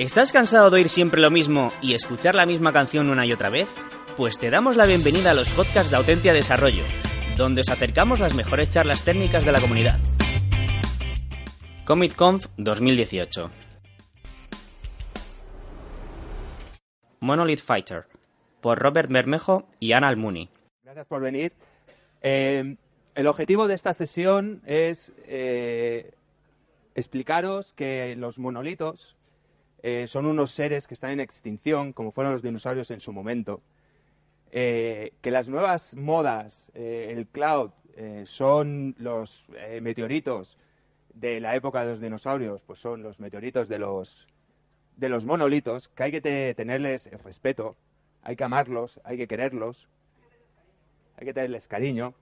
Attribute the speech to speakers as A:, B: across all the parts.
A: ¿Estás cansado de oír siempre lo mismo y escuchar la misma canción una y otra vez? Pues te damos la bienvenida a los podcasts de Autentia Desarrollo, donde os acercamos las mejores charlas técnicas de la comunidad. CommitConf 2018 Monolith Fighter por Robert Bermejo y Ana Almuni.
B: Gracias por venir. Eh, el objetivo de esta sesión es eh, explicaros que los monolitos eh, son unos seres que están en extinción, como fueron los dinosaurios en su momento. que las nuevas modas, el cloud, son los meteoritos de la época de los dinosaurios, pues son los meteoritos de los, de los monolitos, que hay que tenerles respeto, hay que amarlos, hay que quererlos, hay que tenerles cariño.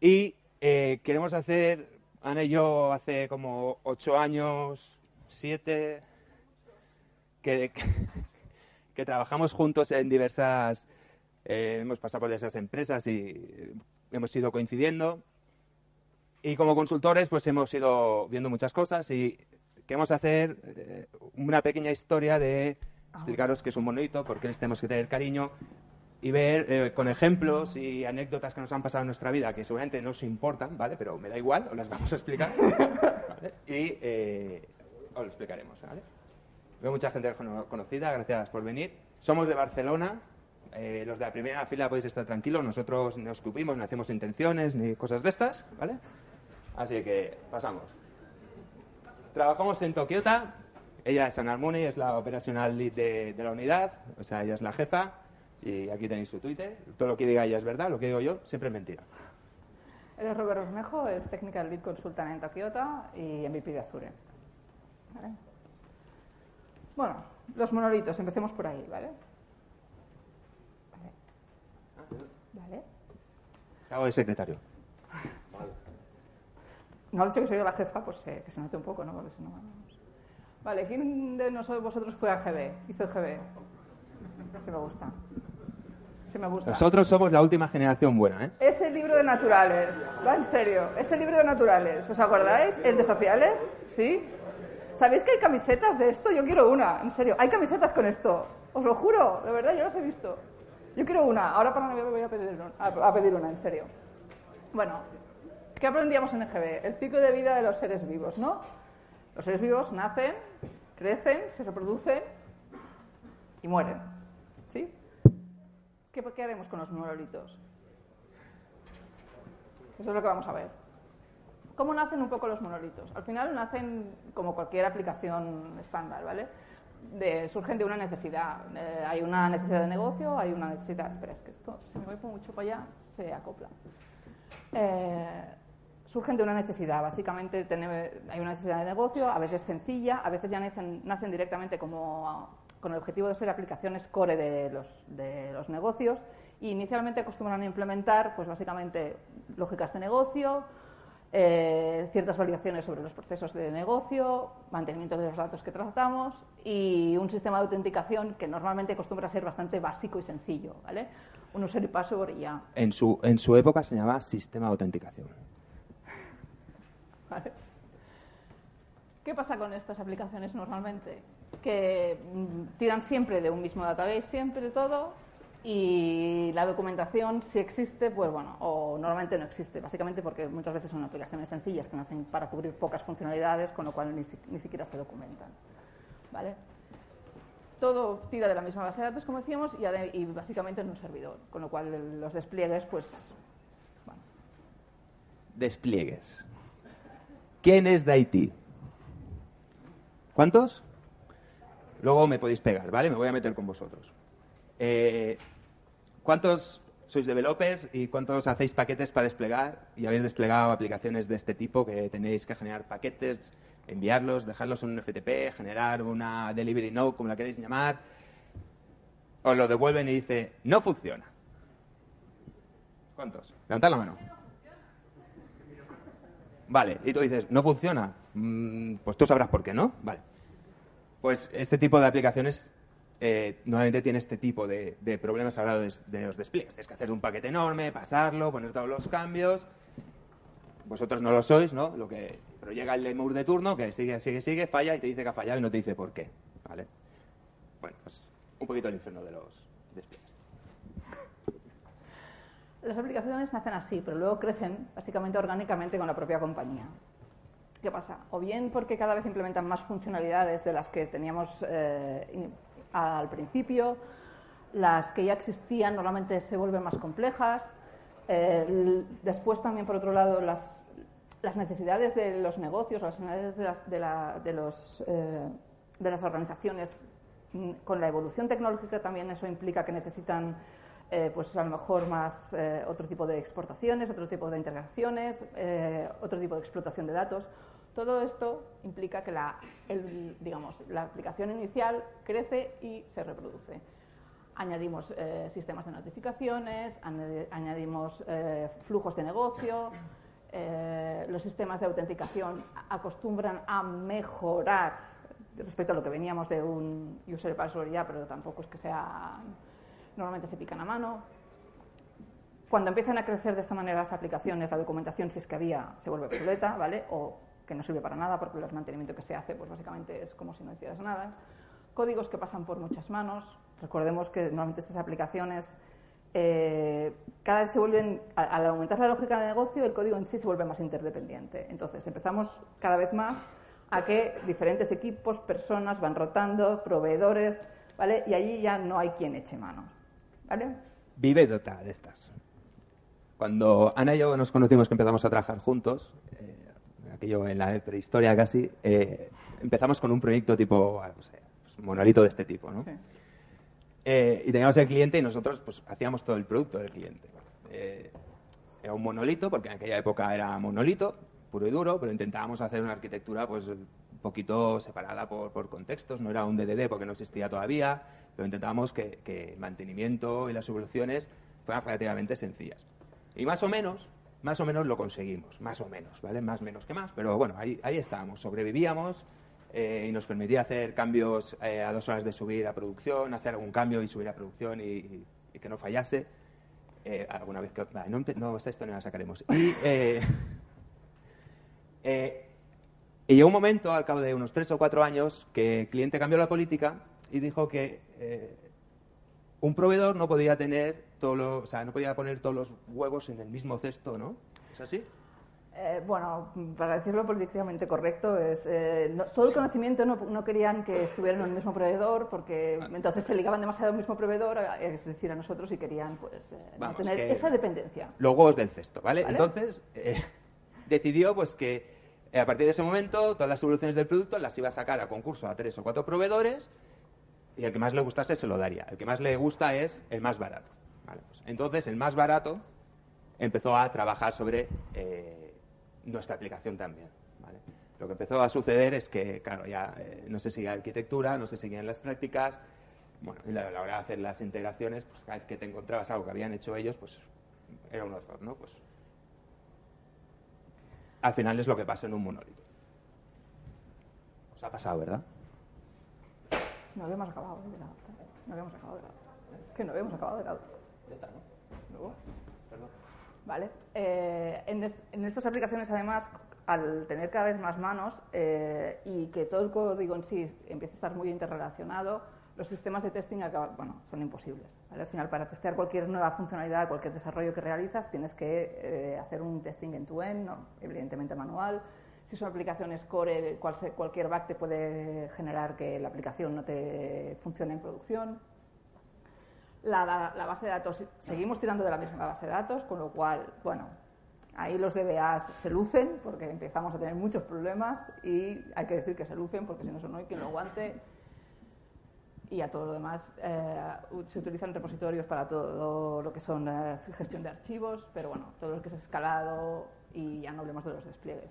B: Y eh, queremos hacer, Ana y hace como ocho años, siete, que, que, trabajamos juntos en diversas, eh, hemos pasado por diversas empresas y hemos ido coincidiendo. Y como consultores, pues hemos ido viendo muchas cosas y queremos hacer eh, una pequeña historia de explicaros qué es un monolito, por qué les tenemos que tener cariño y ver eh, con ejemplos y anécdotas que nos han pasado en nuestra vida, que seguramente no os importan, ¿vale? Pero me da igual, os las vamos a explicar. Y eh, os lo explicaremos, ¿vale? Veo mucha gente conocida, gracias por venir. Somos de Barcelona, los de la primera fila podéis estar tranquilos, nosotros no escupimos, no hacemos intenciones ni cosas de estas, ¿vale? Así que pasamos. Trabajamos en Tokiota. Ella es Ana es la operacional lead de, la unidad. O sea, ella es la jefa. Y aquí tenéis su Twitter. Todo lo que diga ella es verdad, lo que digo yo siempre es mentira.
C: Él es Robert Osmejo, es Technical Lead Consultant en Tokiota y MVP de Azure. Bueno, los monolitos, empecemos por ahí, ¿vale?
B: Vale. Hago de secretario.
C: no ha dicho que soy la jefa, pues eh, que se note un poco, ¿no? Vale, ¿quién de nosotros vosotros fue a GB? Hizo GB. Si me gusta. Si me gusta.
B: Nosotros somos la última generación buena, ¿eh?
C: Ese libro de naturales, va en serio, ese libro de naturales, ¿os acordáis? ¿El de sociales? ¿Sí? ¿Sabéis que hay camisetas de esto? Yo quiero una, en serio. Hay camisetas con esto, os lo juro, de verdad, yo las he visto. Yo quiero una, ahora para Navidad me voy a pedir, a pedir una, en serio. Bueno, ¿Qué aprendíamos en EGB? El ciclo de vida de los seres vivos, ¿no? Los seres vivos nacen, crecen, se reproducen y mueren. ¿Sí? ¿Qué, qué haremos con los monolitos? Eso es lo que vamos a ver. ¿Cómo nacen un poco los monolitos? Al final nacen como cualquier aplicación estándar, ¿vale? surgen de una necesidad. Eh, hay una necesidad de negocio, hay una necesidad. Espera, es que esto, si me voy mucho para allá, se acopla. Eh, surgen de una necesidad. Básicamente hay una necesidad de negocio, a veces sencilla, a veces ya nacen, nacen directamente como con el objetivo de ser aplicaciones core de los, de los negocios y inicialmente acostumbran a implementar pues básicamente lógicas de negocio, eh, ciertas validaciones sobre los procesos de negocio, mantenimiento de los datos que tratamos y un sistema de autenticación que normalmente acostumbra a ser bastante básico y sencillo, ¿vale? Un usuario y password y ya.
B: En su, en su época se llamaba sistema de autenticación.
C: ¿Qué pasa con estas aplicaciones normalmente? Que mm, tiran siempre de un mismo database, siempre todo, y la documentación, si existe, pues bueno, o normalmente no existe, básicamente porque muchas veces son aplicaciones sencillas que nacen para cubrir pocas funcionalidades, con lo cual ni, siquiera se documentan. ¿Vale? Todo tira de la misma base de datos, como decíamos, y, básicamente en un servidor, con lo cual los despliegues, pues. Bueno.
B: Despliegues. ¿Quién es de? ¿Cuántos? Luego me podéis pegar, ¿vale? Me voy a meter con vosotros. Eh, ¿Cuántos sois developers y cuántos hacéis paquetes para desplegar y habéis desplegado aplicaciones de este tipo que tenéis que generar paquetes, enviarlos, dejarlos en un FTP, generar una delivery node, como la queréis llamar? os lo devuelven y dice, no funciona. ¿Cuántos? Levantad la mano. Vale, y tú dices, no funciona. Mm, pues tú sabrás por qué, ¿no? Vale. Pues este tipo de aplicaciones eh, normalmente tiene este tipo de, de problemas hora de, de los despliegues. Tienes que hacer un paquete enorme, pasarlo, poner todos los cambios. Vosotros no lo sois, ¿no? Lo que, pero llega el lemur de turno que sigue, sigue, sigue, falla y te dice que ha fallado y no te dice por qué. ¿Vale? Bueno, pues un poquito el infierno de los despliegues.
C: Las aplicaciones nacen así, pero luego crecen básicamente orgánicamente con la propia compañía. ¿Qué pasa? O bien porque cada vez implementan más funcionalidades de las que teníamos eh, al principio, las que ya existían normalmente se vuelven más complejas. Después también, por otro lado, las, las necesidades de los negocios, las necesidades de las, de la- de los, eh, de las organizaciones, mm, con la evolución tecnológica también eso implica que necesitan eh, pues a lo mejor más eh, otro tipo de exportaciones, otro tipo de integraciones, otro tipo de explotación de datos. Todo esto implica que la, digamos, la aplicación inicial crece y se reproduce. Añadimos eh, sistemas de notificaciones, añadi- añadimos eh, flujos de negocio, eh, los sistemas de autenticación acostumbran a mejorar respecto a lo que veníamos de un user password ya, pero tampoco es que sea normalmente se pican a mano. Cuando empiezan a crecer de esta manera las aplicaciones, la documentación, si es que había, se vuelve obsoleta, ¿vale? O que no sirve para nada porque el mantenimiento que se hace, pues básicamente es como si no hicieras nada. Códigos que pasan por muchas manos. Recordemos que normalmente estas aplicaciones eh, cada vez se vuelven, al aumentar la lógica de negocio, el código en sí se vuelve más interdependiente. Entonces empezamos cada vez más a que diferentes equipos, personas van rotando, proveedores, ¿vale? Y allí ya no hay quien eche mano, ¿vale?
B: Vive de estas. Cuando Ana y yo nos conocimos que empezamos a trabajar juntos, eh, aquello en la prehistoria casi, eh, empezamos con un proyecto tipo, ah, no sé, pues, monolito de este tipo, ¿no?
C: Sí.
B: Eh, y teníamos el cliente y nosotros pues hacíamos todo el producto del cliente. Eh, era un monolito, porque en aquella época era monolito, puro y duro, pero intentábamos hacer una arquitectura pues un poquito separada por, por contextos, no era un DDD porque no existía todavía, pero intentábamos que, que el mantenimiento y las evoluciones fueran relativamente sencillas. Y más o menos, más o menos lo conseguimos, más o menos, ¿vale? Más menos que más, pero bueno, ahí, ahí estábamos, sobrevivíamos eh, y nos permitía hacer cambios eh, a dos horas de subir a producción, hacer algún cambio y subir a producción y, que no fallase. Eh, alguna vez que... no, no, esta historia la sacaremos. Y, eh, y llegó un momento, al cabo de unos tres o cuatro años, que el cliente cambió la política y dijo que un proveedor no podía tener todos los, o sea, no podía poner todos los huevos en el mismo cesto, ¿no? ¿Es así?
C: Eh, bueno, para decirlo políticamente correcto, es eh, no- todo el conocimiento no, no querían que estuvieran en el mismo proveedor porque entonces se ligaban demasiado al mismo proveedor, es decir, a nosotros y querían pues eh,
B: Vamos, que-
C: esa dependencia.
B: los huevos del cesto, ¿vale?
C: ¿Vale?
B: Entonces, decidió pues que a partir de ese momento todas las evoluciones del producto las iba a sacar a concurso a tres o cuatro proveedores y el que más le gustase se lo daría. El que más le gusta es el más barato. ¿Vale? Pues, entonces, el más barato empezó a trabajar sobre eh, nuestra aplicación también. ¿vale? Lo que empezó a suceder es que, claro, ya eh, no se seguía la arquitectura, no se seguían las prácticas. Bueno, y la, la hora de hacer las integraciones, pues cada vez que te encontrabas algo que habían hecho ellos, pues era un horror, ¿no? Pues al final es lo que pasa en un monolito. Os ha pasado, ¿verdad?
C: No habíamos acabado de la otra. No habíamos acabado de la otra. Que no habíamos acabado de la otra.
B: Ya está, ¿no?
C: Luego. Vale. Eh, en, est- en estas aplicaciones, además, al tener cada vez más manos eh, y que todo el código en sí empieza a estar muy interrelacionado, los sistemas de testing acaban- bueno, son imposibles. ¿vale? Al final, para testear cualquier nueva funcionalidad, cualquier desarrollo que realizas, tienes que eh, hacer un testing end-to-end, ¿no? evidentemente manual. Si son aplicaciones core, cualquier bug te puede generar que la aplicación no te funcione en producción la, la base de datos, seguimos tirando de la misma base de datos, con lo cual, bueno, ahí los DBAs se lucen porque empezamos a tener muchos problemas y hay que decir que se lucen porque si no, eso no hay quien lo aguante. Y a todo lo demás, eh, se utilizan repositorios para todo lo que son eh, gestión de archivos, pero bueno, todo lo que es escalado y ya no hablemos de los despliegues.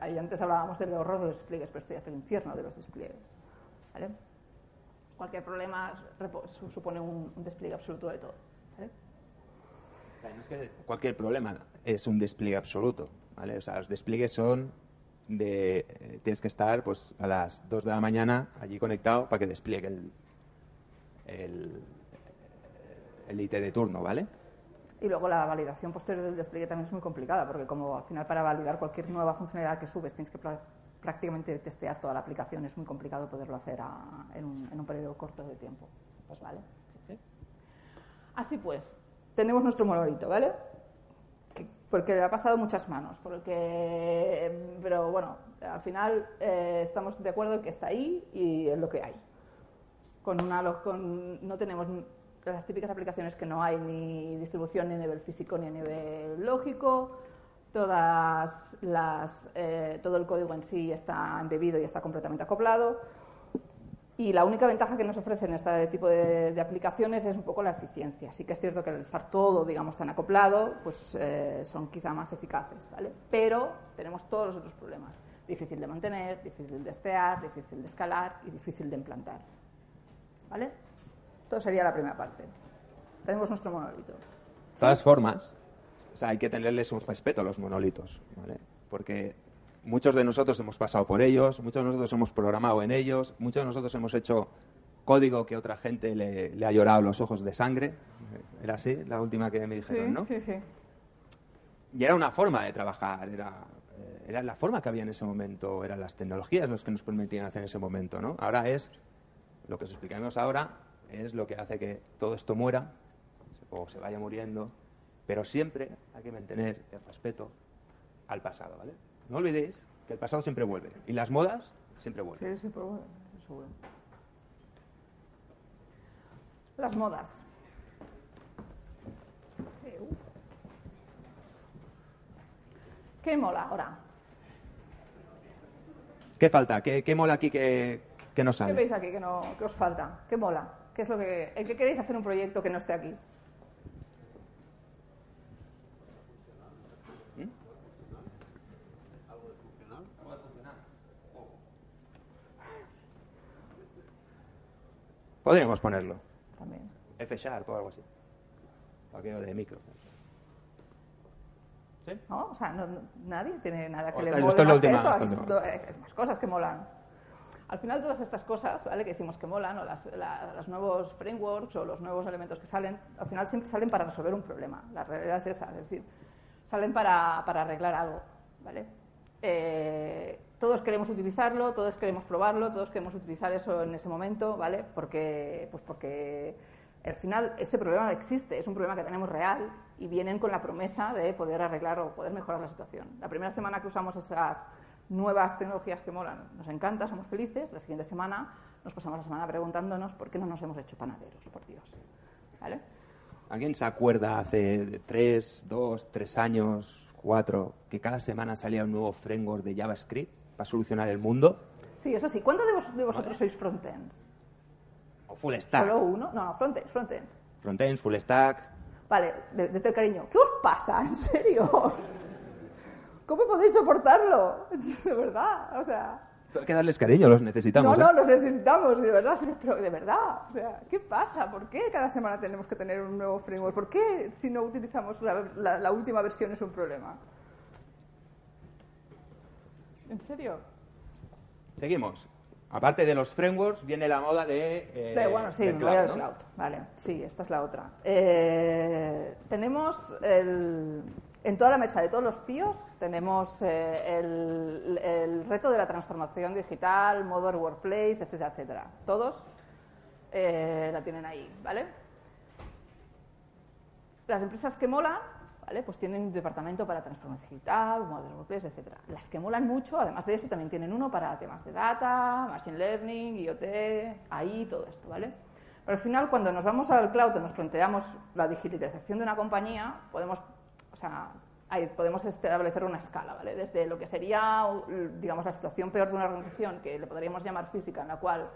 C: Ahí antes hablábamos del horror de los despliegues, pero esto ya es el infierno de los despliegues. ¿vale? Cualquier problema supone un, un despliegue absoluto de todo.
B: cualquier problema es un despliegue absoluto, ¿vale? O sea, los despliegues son de... eh, tienes que estar pues a las 2 de la mañana allí conectado para que despliegue el, el, el IT de turno, ¿vale?
C: Y luego la validación posterior del despliegue también es muy complicada, porque como al final para validar cualquier nueva funcionalidad que subes tienes que prácticamente testear toda la aplicación, es muy complicado poderlo hacer a- en, un, en un periodo corto de tiempo. Pues vale. Así pues, tenemos nuestro monolito, ¿vale? Que- porque le ha pasado muchas manos, porque, pero bueno, al final eh, estamos de acuerdo en que está ahí y es lo que hay. Con una, con, no tenemos las típicas aplicaciones que no hay ni distribución ni a nivel físico ni a nivel lógico. Todas las, eh, todo el código en sí está embebido y está completamente acoplado. Y la única ventaja que nos ofrecen este tipo de, aplicaciones es un poco la eficiencia. Sí que es cierto que al estar todo, digamos, tan acoplado, pues eh, son quizá más eficaces, ¿vale? Pero tenemos todos los otros problemas. Difícil de mantener, difícil de estear, difícil de escalar y difícil de implantar. ¿Vale? Esto sería la primera parte. Tenemos nuestro monolito.
B: De todas formas, o sea, hay que tenerles un respeto a los monolitos, ¿vale? Porque muchos de nosotros hemos pasado por ellos, muchos de nosotros hemos programado en ellos, muchos de nosotros hemos hecho código que otra gente le, le ha llorado los ojos de sangre. Era así, la última que me dijeron, ¿no?
C: sí, sí.
B: Y era una forma de trabajar, era, eh, era la forma que había en ese momento, eran las tecnologías los que nos permitían hacer en ese momento, ¿no? Ahora es, lo que os explicaremos ahora, es lo que hace que todo esto muera, o se vaya muriendo, pero siempre hay que mantener el respeto al pasado, ¿vale? No olvidéis que el pasado siempre vuelve, y las modas siempre vuelven.
C: Sí, eso seguro. Las modas. Eu. ¿Qué mola ahora?
B: ¿Qué falta? ¿Qué, qué mola aquí que, que no
C: ¿Qué
B: sale?
C: veis aquí que, no, que os falta? ¿Qué mola? ¿Qué es lo que, ¿En qué queréis hacer un proyecto que no esté aquí?
B: Podríamos ponerlo.
C: También.
B: F Sharp o algo así. Aquello de micro.
C: ¿No? O sea, no- no- nadie tiene nada que
B: O
C: le mole
B: esto
C: más que esto. eh, más cosas que molan. Al final, todas estas cosas, ¿vale? Que decimos que molan, o las, la- los nuevos frameworks o los nuevos elementos que salen, al final siempre salen para resolver un problema. La realidad es esa, es decir, salen para, para arreglar algo, ¿vale? Eh, todos queremos utilizarlo, todos queremos probarlo, todos queremos utilizar eso en ese momento, ¿vale? Porque, pues porque al final ese problema existe, es un problema que tenemos real y vienen con la promesa de poder arreglar o poder mejorar la situación. La primera semana que usamos esas nuevas tecnologías que molan, nos encanta, somos felices. La siguiente semana nos pasamos la semana preguntándonos por qué no nos hemos hecho panaderos, por Dios. ¿Vale?
B: ¿Alguien se acuerda hace tres, dos, tres años, cuatro, que cada semana salía un nuevo framework de JavaScript para solucionar el mundo?
C: Sí, eso sí. ¿Cuántos de, vos- de vosotros sois frontends?
B: O full stack.
C: ¿Solo uno? No, no, frontends, frontends.
B: Frontends, full stack.
C: Vale, de- desde el cariño. ¿Qué os pasa? ¿En serio? ¿Cómo podéis soportarlo? De verdad, o sea...
B: Hay que darles cariño, los necesitamos.
C: no, no,
B: ¿eh?
C: los necesitamos, de verdad, pero de verdad. O sea, ¿qué pasa? ¿Por qué cada semana tenemos que tener un nuevo framework? ¿Por qué si no utilizamos la, la- la última versión es un problema? ¿En serio?
B: Seguimos. Aparte de los frameworks, viene la moda de. eh,
C: Pero bueno, sí,
B: del
C: al
B: ¿no?
C: cloud. Vale, sí, esta es la otra. Eh, tenemos el- en toda la mesa de todos los tíos, tenemos eh, el, el reto de la transformación digital, Modern Workplace, etcétera, etcétera. Todos la tienen ahí, ¿vale? Las empresas que molan, ¿vale? Pues tienen un departamento para transformación digital, Modern Workplace, etcétera. Las que molan mucho, además de eso, también tienen uno para temas de data, machine learning, IoT, ahí, todo esto, ¿vale? Pero al final, cuando nos vamos al cloud y nos planteamos la digitalización de una compañía, podemos, o sea, ahí podemos establecer una escala, ¿vale? Desde lo que sería, digamos, la situación peor de una organización, que le podríamos llamar física, en la cual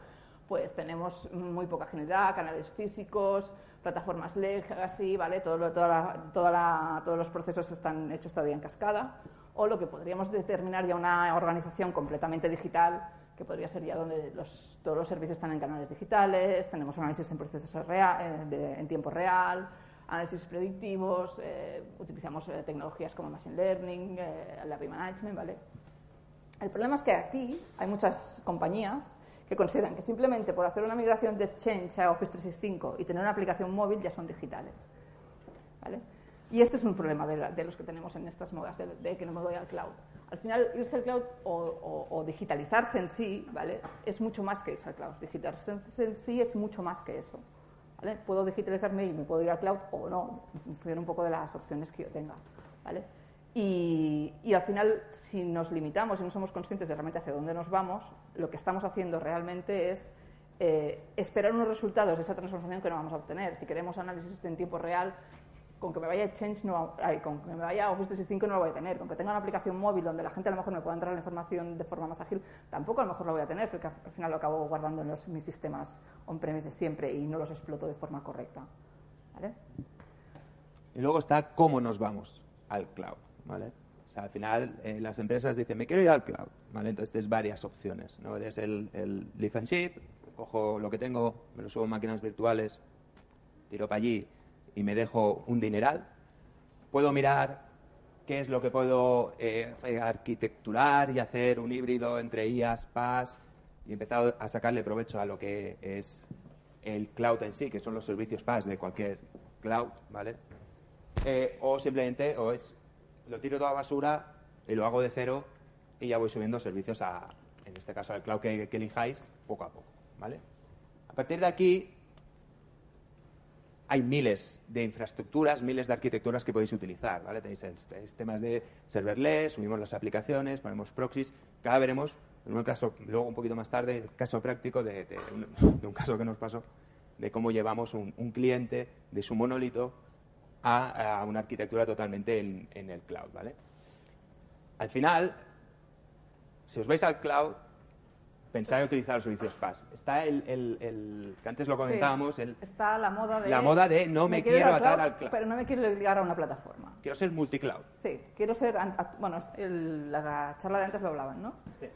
C: pues tenemos muy poca agilidad, canales físicos, plataformas legacy, ¿vale? Todo lo- toda la- toda la- todos los procesos están hechos todavía en cascada. O lo que podríamos determinar ya una organización completamente digital, que podría ser ya donde los- todos los servicios están en canales digitales, tenemos análisis en procesos rea- eh, de- en tiempo real, análisis predictivos, eh, utilizamos eh, tecnologías como Machine Learning, eh, Library Management, ¿vale? El problema es que aquí hay muchas compañías que consideran que simplemente por hacer una migración de Exchange a Office 365 y tener una aplicación móvil ya son digitales. ¿vale? Y este es un problema de, la- de los que tenemos en estas modas, de, de que no me voy al cloud. Al final, irse al cloud o, o- o digitalizarse en sí, ¿vale? Es mucho más que irse al cloud. Digitalizarse en sí es mucho más que eso. ¿vale? Puedo digitalizarme y me puedo ir al cloud o no, en función un poco de las opciones que yo tenga. ¿vale? Y, al final, si nos limitamos y no somos conscientes de realmente hacia dónde nos vamos, lo que estamos haciendo realmente es eh, esperar unos resultados de esa transformación que no vamos a obtener. Si queremos análisis en tiempo real, con que me vaya Exchange, no, con que me vaya Office 365 no lo voy a tener. Con que tenga una aplicación móvil donde la gente a lo mejor me pueda entrar la información de forma más ágil, tampoco a lo mejor lo voy a tener, porque al final lo acabo guardando en mis sistemas on-premise de siempre y no los exploto de forma correcta.
B: Y luego está cómo nos vamos al cloud, ¿vale? O sea, al final eh, las empresas dicen, me quiero ir al cloud, ¿vale? Entonces tienes varias opciones, ¿no? Es el, el lift and ship, cojo lo que tengo, me lo subo en máquinas virtuales, tiro para allí y me dejo un dineral. Puedo mirar qué es lo que puedo eh, arquitecturar y hacer un híbrido entre IaaS, PaaS y empezar a sacarle provecho a lo que es el cloud en sí, que son los servicios PaaS de cualquier cloud, ¿vale? Eh, o simplemente, o es, lo tiro toda basura y lo hago de cero y ya voy subiendo servicios a, en este caso, al cloud que, que elijáis, poco a poco, ¿vale? A partir de aquí, hay miles de infraestructuras, miles de arquitecturas que podéis utilizar, ¿vale? Tenéis, tenéis temas de serverless, subimos las aplicaciones, ponemos proxies, cada veremos, en un caso, luego un poquito más tarde, el caso práctico de, de un, de un caso que nos pasó, de cómo llevamos un, un cliente de su monolito a, a una arquitectura totalmente en, en el cloud, ¿vale? Al final, si os vais al cloud, pensad en utilizar los servicios PaaS. Está el, el- el- que antes lo comentábamos, el,
C: Está la moda de...
B: La moda de no me quiero atar
C: cloud,
B: al cloud.
C: Pero no me quiero ligar a una plataforma.
B: quiero ser multicloud.
C: Sí, quiero ser... Bueno, el- la charla de antes lo hablaban, ¿no?
B: Sí.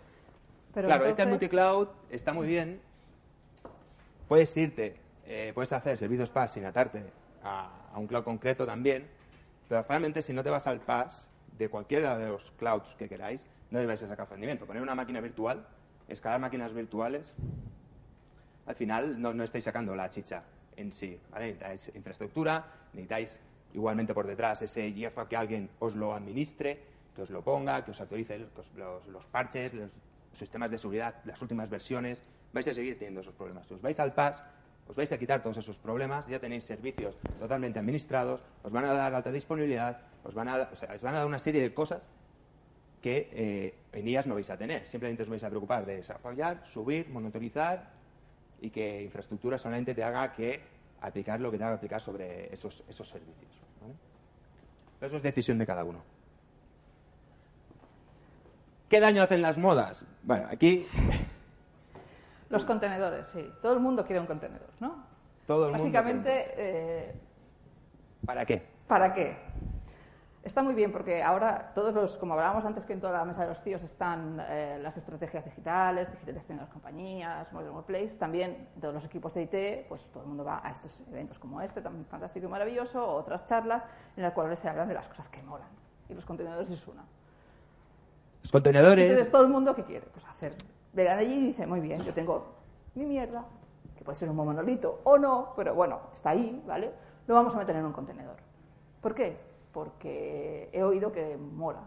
C: Pero
B: claro, este
C: entonces-
B: multicloud está muy bien. Puedes irte, eh, puedes hacer servicios PaaS sin atarte a, a un cloud concreto también, pero realmente si no te vas al PaaS de cualquiera de los clouds que queráis, no le vais a sacar rendimiento. Poner una máquina virtual, escalar máquinas virtuales, al final no, no estáis sacando la chicha en sí. ¿vale? Necesitáis infraestructura, necesitáis igualmente por detrás ese IEFA que alguien os lo administre, que os lo ponga, que os actualice los, los parches, los sistemas de seguridad, las últimas versiones. Vais a seguir teniendo esos problemas. Si os vais al PAS, os vais a quitar todos esos problemas, ya tenéis servicios totalmente administrados, os van a dar alta disponibilidad, os van a, os van a dar una serie de cosas que eh, en IAS no vais a tener. Simplemente os vais a preocupar de desarrollar, subir, monitorizar y que infraestructura solamente te haga que aplicar lo que te haga aplicar sobre esos, esos servicios. Eso es decisión de cada uno. ¿Qué daño hacen las modas? Bueno, aquí
C: Los contenedores, sí. Todo el mundo quiere un contenedor, ¿no?
B: todo el mundo...
C: Básicamente, eh,
B: ¿Para qué?
C: ¿para qué? Está muy bien porque ahora todos los, como hablábamos antes que en toda la mesa de los tíos están eh, las estrategias digitales, digitalización de las compañías, Modern Workplace, también todos los equipos de IT, pues todo el mundo va a estos eventos como este, tan fantástico y maravilloso, o otras charlas en las cuales se hablan de las cosas que molan. Y los contenedores es una.
B: Los contenedores...
C: Entonces, todo el mundo, ¿qué quiere? Pues hacer. Llegan allí y dice, muy bien, yo tengo mi mierda, que puede ser un monolito o no, pero bueno, está ahí, ¿vale? Lo vamos a meter en un contenedor. ¿Por qué? Porque he oído que mola.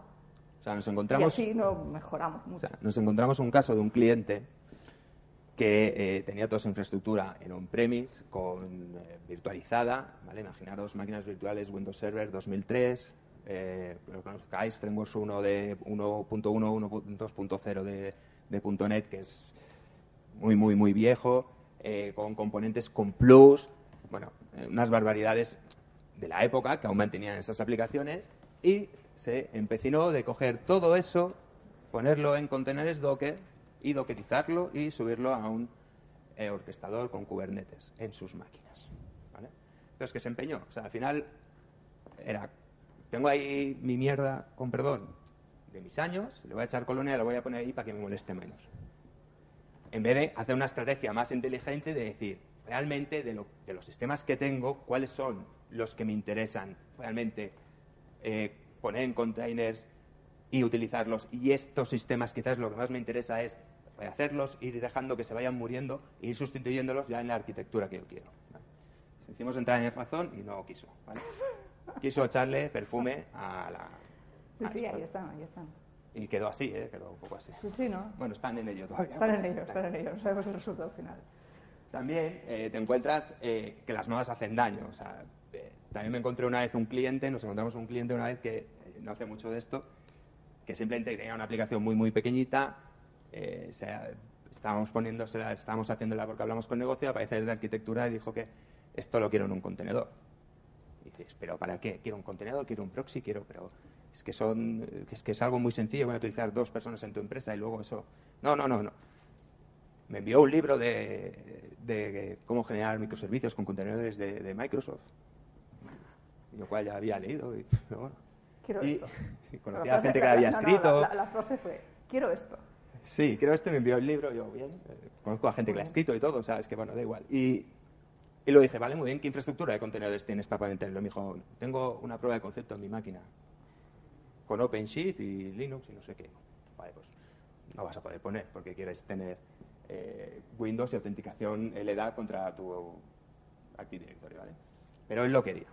B: O sea, nos
C: Y
B: encontramos...
C: así no mejoramos mucho.
B: O sea, nos encontramos un caso de un cliente que eh, tenía toda su infraestructura en on-premise, con eh, virtualizada, ¿vale? Imaginaros máquinas virtuales Windows Server 2003, eh, lo conozcáis, Frameworks 1 de 1.1, 1.2.0 de, de .NET, que es muy, muy, muy viejo, eh, con componentes con Plus, bueno, eh, unas barbaridades de la época que aún mantenían esas aplicaciones y se empecinó de coger todo eso, ponerlo en contenedores Docker y dockerizarlo y subirlo a un eh, orquestador con Kubernetes en sus máquinas. ¿vale? Que se empeñó. O sea, al final era, tengo ahí mi mierda, con perdón, de mis años, le voy a echar colonia y la voy a poner ahí para que me moleste menos. en vez de hacer una estrategia más inteligente de decir, realmente de, lo- de los sistemas que tengo, cuáles son los que me interesan realmente eh, poner en containers y utilizarlos. Y estos sistemas quizás lo que más me interesa es hacerlos, ir dejando que se vayan muriendo e ir sustituyéndolos ya en la arquitectura que yo quiero. ¿vale? Hicimos entrar en razón y no quiso. ¿vale? Quiso echarle perfume a la...
C: Sí, sí, ahí están, ahí están.
B: Y quedó así, ¿eh? quedó un poco así.
C: Sí, sí, ¿no?
B: Bueno, están en ello todavía.
C: Están en ello, están en ello. No sabemos el resultado final.
B: También eh, te encuentras eh, que las modas hacen daño. O sea, eh, también me encontré una vez un cliente, nos encontramos un cliente una vez que eh, no hace mucho de esto, que simplemente tenía una aplicación muy, muy pequeñita. eh, se- estábamos poniéndosela, estábamos haciéndola porque hablamos con negocio, aparece desde arquitectura y dijo que esto lo quiero en un contenedor. Y dices, ¿pero para qué? ¿Quiero un contenedor? ¿Quiero un proxy? Quiero, pero es que son, es que es algo muy sencillo, voy a utilizar dos personas en tu empresa y luego eso. No, no, no, no. Me envió un libro de, de cómo generar microservicios con contenedores de, de Microsoft, lo cual ya había leído. Y, pero bueno.
C: Quiero
B: Y-
C: esto.
B: y
C: La
B: conocía a
C: frase-
B: gente que la había
C: no, no,
B: escrito.
C: la, la- la frase fue, quiero esto.
B: Sí, creo este me envió el libro, yo bien, eh, conozco a gente que lo ha escrito y todo, o sea, es que bueno, da igual. Y, y lo dije, vale, muy bien, ¿qué infraestructura de contenedores tienes para poder tenerlo? Me dijo, tengo una prueba de concepto en mi máquina, con OpenShift y Linux y no sé qué. Vale, pues no vas a poder poner, porque quieres tener eh, Windows y autenticación LDAP contra tu Active Directory, ¿vale? Pero él lo quería.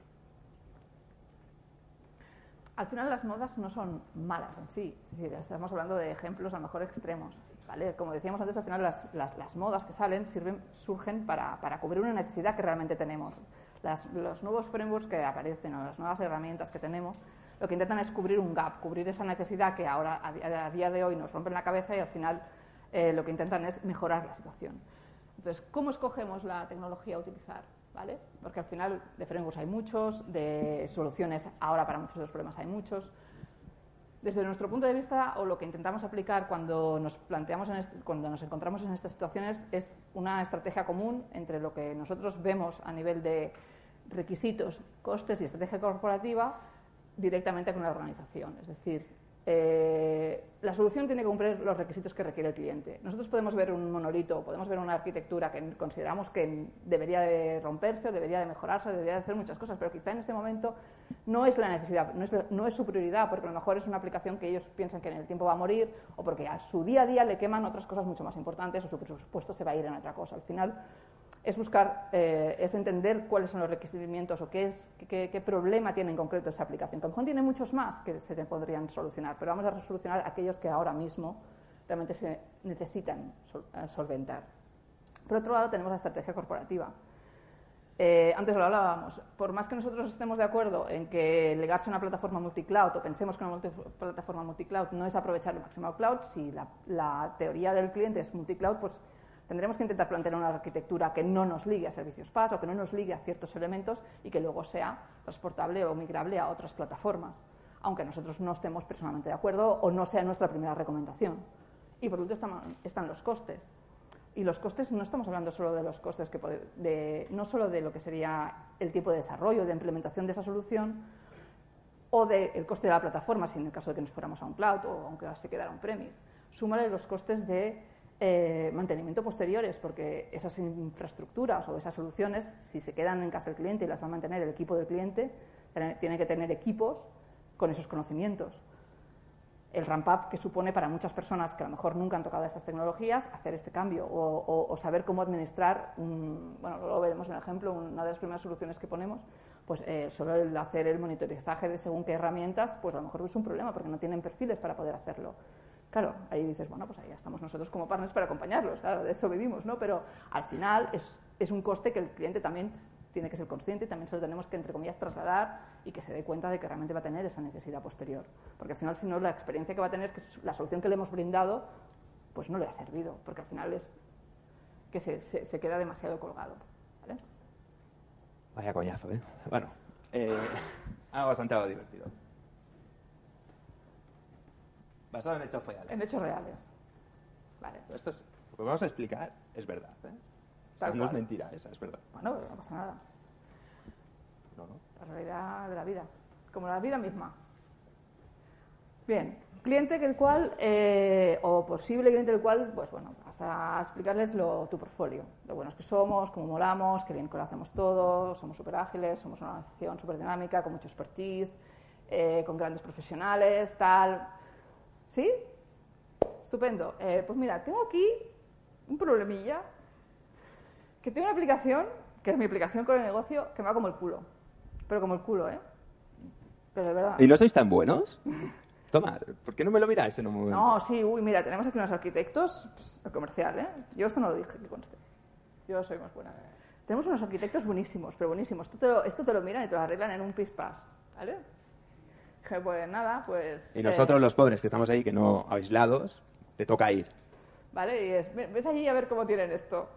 C: Al final las modas no son malas en sí, es decir, estamos hablando de ejemplos a lo mejor extremos. ¿vale? Como decíamos antes, al final las, las- las modas que salen sirven, surgen para, para cubrir una necesidad que realmente tenemos. Las- los nuevos frameworks que aparecen o las nuevas herramientas que tenemos lo que intentan es cubrir un gap, cubrir esa necesidad que ahora a, día de hoy nos rompen la cabeza y al final eh, lo que intentan es mejorar la situación. Entonces, ¿cómo escogemos la tecnología a utilizar? ¿Vale? Porque al final de frameworks hay muchos, de soluciones ahora para muchos de los problemas hay muchos. Desde nuestro punto de vista, o lo que intentamos aplicar cuando nos planteamos cuando nos encontramos en estas situaciones es una estrategia común entre lo que nosotros vemos a nivel de requisitos, costes y estrategia corporativa directamente con la organización. Es decir, eh, la solución tiene que cumplir los requisitos que requiere el cliente. Nosotros podemos ver un monolito, podemos ver una arquitectura que consideramos que debería de romperse, debería de mejorarse, debería de hacer muchas cosas, pero quizá en ese momento no es la necesidad, no es, no es su prioridad, porque a lo mejor es una aplicación que ellos piensan que en el tiempo va a morir, o porque a su día a día le queman otras cosas mucho más importantes, o su presupuesto se va a ir en otra cosa. Al final, es buscar, eh, es entender cuáles son los requerimientos o qué, es, qué, problema tiene en concreto esa aplicación. Que a lo mejor tiene muchos más que se podrían solucionar, pero vamos a solucionar aquellos que ahora mismo realmente se necesitan sol- eh, solventar. Por otro lado, tenemos la estrategia corporativa. Eh, antes lo hablábamos, por más que nosotros estemos de acuerdo en que legarse a una plataforma multicloud o pensemos que una multi- plataforma multicloud no es aprovechar el máximo cloud, si la, la teoría del cliente es multicloud, pues tendremos que intentar plantear una arquitectura que no nos ligue a servicios PaaS o que no nos ligue a ciertos elementos y que luego sea transportable o migrable a otras plataformas, aunque nosotros no estemos personalmente de acuerdo o no sea nuestra primera recomendación. Y por último están, los costes. Y los costes no estamos hablando solo de los costes que pode- de, no solo de lo que sería el tiempo de desarrollo, de implementación de esa solución, o del coste de la plataforma, si en el caso de que nos fuéramos a un cloud o aunque se quedara un premise. Súmale los costes de eh, mantenimiento posteriores, porque esas infraestructuras o esas soluciones, si se quedan en casa del cliente y las va a mantener el equipo del cliente, tiene que tener equipos con esos conocimientos el ramp up que supone para muchas personas que a lo mejor nunca han tocado estas tecnologías hacer este cambio o, saber cómo administrar, bueno, luego veremos un ejemplo, una de las primeras soluciones que ponemos, pues eh, solo el hacer el monitorizaje de según qué herramientas, pues a lo mejor es un problema porque no tienen perfiles para poder hacerlo. Claro, ahí dices, bueno, pues ahí estamos nosotros como partners para acompañarlos, claro, de eso vivimos, ¿no? Pero al final es, un coste que el cliente también tiene que ser consciente y también se lo tenemos que, entre comillas, trasladar y que se dé cuenta de que realmente va a tener esa necesidad posterior. Porque al final, si no, la experiencia que va a tener es que la solución que le hemos brindado, pues no le ha servido, porque al final es que se, queda demasiado colgado.
B: Vaya coñazo, ¿eh? Bueno, eh, algo bastante divertido. Basado en hechos reales.
C: En hechos reales. Vale.
B: Esto es, lo que vamos a explicar es verdad, ¿eh? O sea,
C: Tal
B: no es mentira, esa es verdad.
C: Bueno, no pasa nada.
B: No, no.
C: La realidad de la vida. Como la vida misma. Bien, cliente que el cual, eh, o posible cliente del cual, pues bueno, vas a explicarles lo, tu portfolio, lo buenos que somos, cómo molamos, qué bien que lo hacemos todo, somos súper ágiles, somos una organización súper dinámica, con mucho expertise, eh, con grandes profesionales, tal. ¿Sí? Estupendo. Eh, pues mira, tengo aquí un problemilla, que tengo una aplicación, que es mi aplicación con el negocio, que me va como el culo. Pero como el culo, ¿eh? Pero de verdad.
B: ¿Y no sois tan buenos? Toma, ¿por qué no me lo miráis en un momento?
C: No, sí, uy, mira, tenemos aquí unos arquitectos, pues, el comercial, ¿eh? Yo esto no lo dije, que conste. Yo soy más buena. Tenemos unos arquitectos buenísimos, pero buenísimos. Esto te lo, esto te lo miran y te lo arreglan en un pispás, ¿vale? Pues nada, pues...
B: Y
C: eh,
B: nosotros los pobres que estamos ahí, que no aislados, te toca ir.
C: ¿Vale? Y es, "Ve- ves allí a ver cómo tienen esto.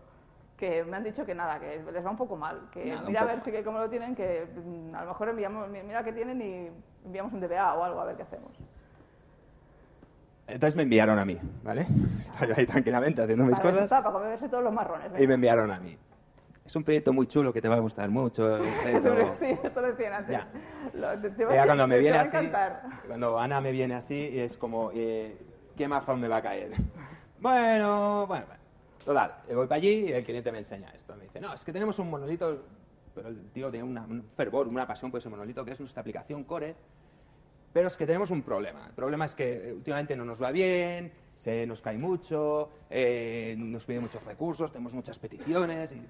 C: Que me han dicho que nada, que les va un poco mal. Que
B: Nada,
C: mira a ver si que cómo lo tienen, que mm, a lo mejor enviamos, mi- mira qué tienen y enviamos un DBA o algo a ver qué hacemos.
B: Entonces me enviaron a mí, ¿vale? Estaba yo ahí tranquilamente haciendo mis
C: Para
B: cosas
C: está, para beberse todos los marrones.
B: y me enviaron a mí. Es un proyecto muy chulo que te va a gustar mucho. proyecto-
C: Sí, esto lo decían antes.
B: Ya.
C: Lo- te, te va-
B: cuando me
C: te
B: viene así, cuando Ana me viene así, es como, eh, ¿qué marrón me va a caer? bueno, bueno, bueno. Total, voy para allí y el cliente me enseña esto. Me dice, no, es que tenemos un monolito, pero el tío tiene una- un fervor, una pasión por ese monolito, que es nuestra aplicación Core, pero es que tenemos un problema. El problema es que últimamente no nos va bien, se nos cae mucho, eh, nos pide muchos recursos, tenemos muchas peticiones, y,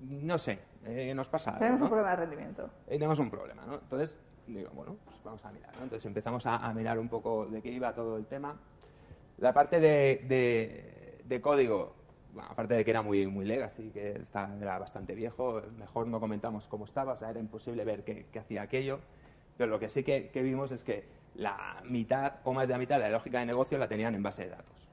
B: no sé, eh, nos pasa algo,
C: Tenemos
B: ¿no?
C: un problema de rendimiento.
B: y tenemos un problema, ¿no? Entonces, digo, bueno, pues vamos a mirar, ¿no? Entonces empezamos a, a mirar un poco de qué iba todo el tema. La parte de, de- de código, bueno, aparte de que era muy, muy legacy, que está- era bastante viejo, mejor no comentamos cómo estaba, o sea, era imposible ver qué, qué hacía aquello. Pero lo que sí que, que vimos es que la mitad o más de la mitad de la lógica de negocio la tenían en base de datos.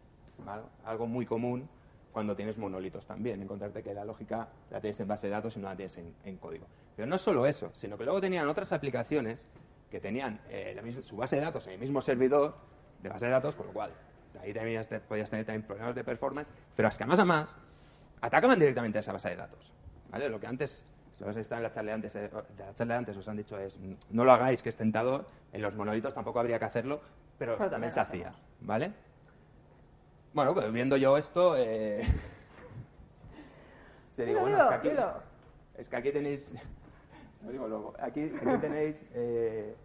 B: Algo muy común cuando tienes monolitos también, encontrarte que la lógica la tienes en base de datos y no la tienes en, código. Pero no solo eso, sino que luego tenían otras aplicaciones que tenían eh, la mis- su base de datos en el mismo servidor de base de datos, con lo cual ahí te- podías tener también problemas de performance, pero es que más a más atacaban directamente a esa base de datos. Lo que antes, si os está en la charla antes, eh, de la charla antes os han dicho es, mm, no lo hagáis, que es tentador, en los monolitos tampoco habría que hacerlo, pero,
C: Pero
B: también se hacía. ¿vale? Bueno, pues viendo yo esto, eh, se digo, bueno, es que aquí, es que aquí tenéis, lo digo luego, aquí, aquí tenéis, eh,